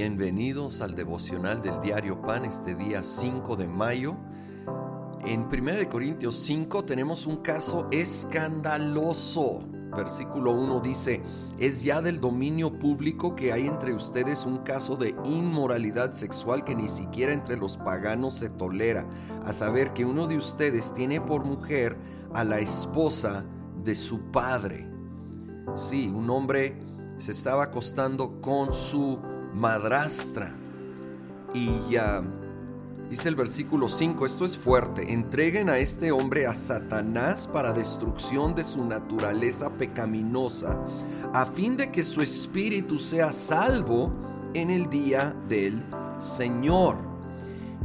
Bienvenidos al devocional del diario Pan este día 5 de mayo. En 1 Corintios 5 tenemos un caso escandaloso. Versículo 1 dice, es ya del dominio público que hay entre ustedes un caso de inmoralidad sexual que ni siquiera entre los paganos se tolera, a saber que uno de ustedes tiene por mujer a la esposa de su padre. Sí, un hombre se estaba acostando con su madrastra. Y ya dice el versículo 5, esto es fuerte, entreguen a este hombre a Satanás para destrucción de su naturaleza pecaminosa, a fin de que su espíritu sea salvo en el día del Señor.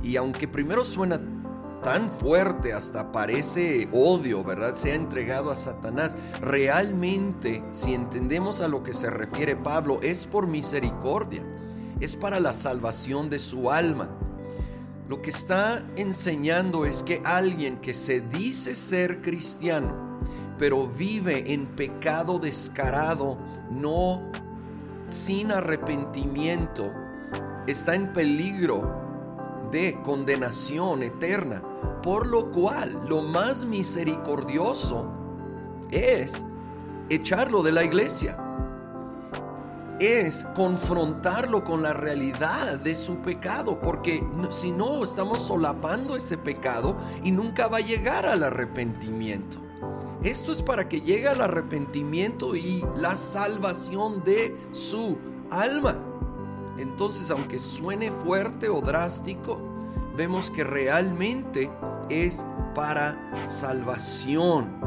Y aunque primero suena tan fuerte, hasta parece odio, ¿verdad? Se ha entregado a Satanás. Realmente, si entendemos a lo que se refiere Pablo, es por misericordia es para la salvación de su alma. Lo que está enseñando es que alguien que se dice ser cristiano, pero vive en pecado descarado, no sin arrepentimiento, está en peligro de condenación eterna. Por lo cual, lo más misericordioso es echarlo de la iglesia es confrontarlo con la realidad de su pecado, porque si no estamos solapando ese pecado y nunca va a llegar al arrepentimiento. Esto es para que llegue al arrepentimiento y la salvación de su alma. Entonces, aunque suene fuerte o drástico, vemos que realmente es para salvación.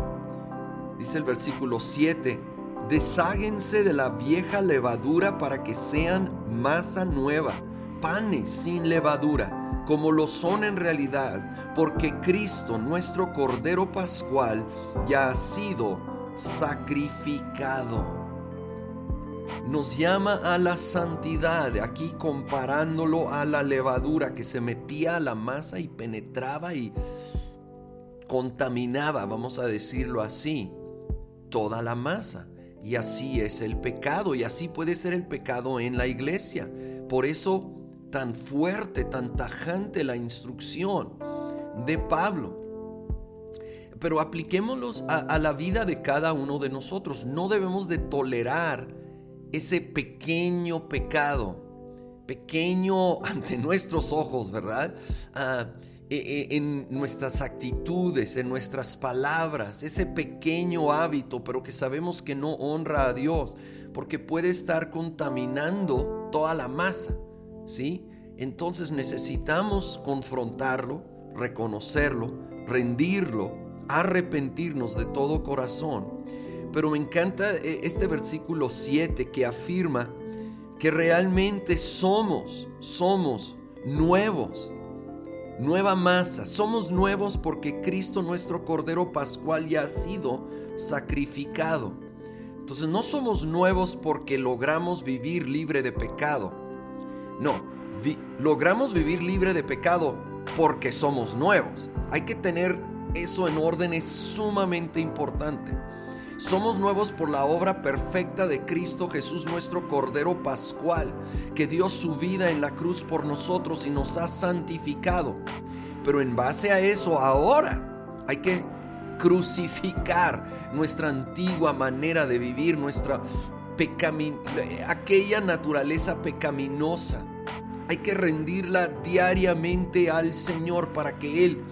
Dice el versículo 7, Desháguense de la vieja levadura para que sean masa nueva, panes sin levadura, como lo son en realidad, porque Cristo, nuestro Cordero Pascual, ya ha sido sacrificado. Nos llama a la santidad, aquí comparándolo a la levadura que se metía a la masa y penetraba y contaminaba, vamos a decirlo así, toda la masa. Y así es el pecado y así puede ser el pecado en la iglesia. Por eso tan fuerte, tan tajante la instrucción de Pablo. Pero apliquémoslos a, la vida de cada uno de nosotros. No debemos de tolerar ese pequeño pecado, pequeño ante nuestros ojos, ¿verdad? Ah, e, e, en nuestras actitudes, en nuestras palabras, ese pequeño hábito, pero que sabemos que no honra a Dios, porque puede estar contaminando toda la masa, ¿sí? Entonces necesitamos confrontarlo, reconocerlo, rendirlo, arrepentirnos de todo corazón. Pero me encanta eh, este versículo 7 que afirma que realmente somos, somos nuevos nueva masa. Somos nuevos porque Cristo nuestro Cordero Pascual ya ha sido sacrificado. Entonces no somos nuevos porque logramos vivir libre de pecado. No, logramos vivir libre de pecado porque somos nuevos. Hay que tener eso en orden, es sumamente importante. Somos nuevos por la obra perfecta de Cristo Jesús, nuestro Cordero Pascual, que dio su vida en la cruz por nosotros y nos ha santificado. Pero en base a eso, ahora hay que crucificar nuestra antigua manera de vivir, nuestra aquella naturaleza pecaminosa. Hay que rendirla diariamente al Señor para que Él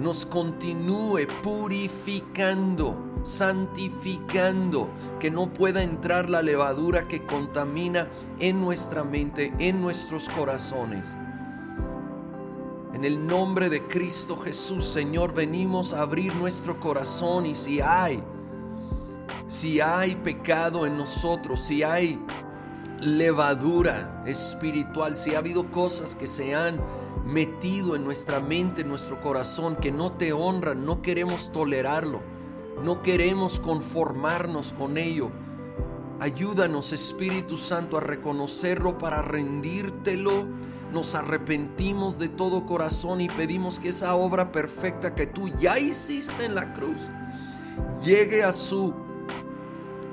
nos continúe purificando santificando, que no pueda entrar la levadura que contamina en nuestra mente, en nuestros corazones. En el nombre de Cristo Jesús, Señor, venimos a abrir nuestro corazón y si hay, si hay pecado en nosotros, si hay levadura espiritual, si ha habido cosas que se han metido en nuestra mente, en nuestro corazón, que no te honran, no queremos tolerarlo. No queremos conformarnos con ello. Ayúdanos, Espíritu Santo, a reconocerlo para rendírtelo. Nos arrepentimos de todo corazón y pedimos que esa obra perfecta que tú ya hiciste en la cruz llegue a su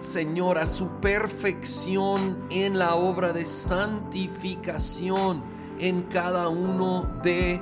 Señor, a su perfección en la obra de santificación en cada uno de